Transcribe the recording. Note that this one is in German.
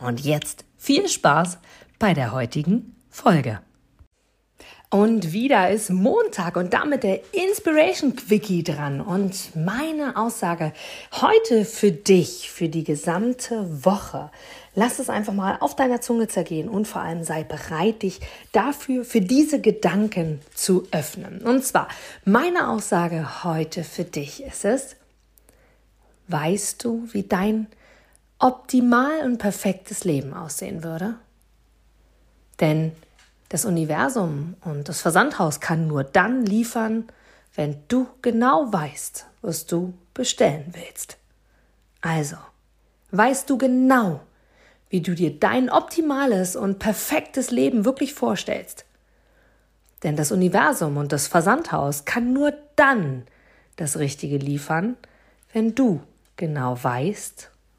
Und jetzt viel Spaß bei der heutigen Folge. Und wieder ist Montag und damit der Inspiration Quickie dran. Und meine Aussage heute für dich, für die gesamte Woche. Lass es einfach mal auf deiner Zunge zergehen und vor allem sei bereit, dich dafür, für diese Gedanken zu öffnen. Und zwar, meine Aussage heute für dich ist es, weißt du, wie dein optimal und perfektes Leben aussehen würde? Denn das Universum und das Versandhaus kann nur dann liefern, wenn du genau weißt, was du bestellen willst. Also, weißt du genau, wie du dir dein optimales und perfektes Leben wirklich vorstellst? Denn das Universum und das Versandhaus kann nur dann das Richtige liefern, wenn du genau weißt,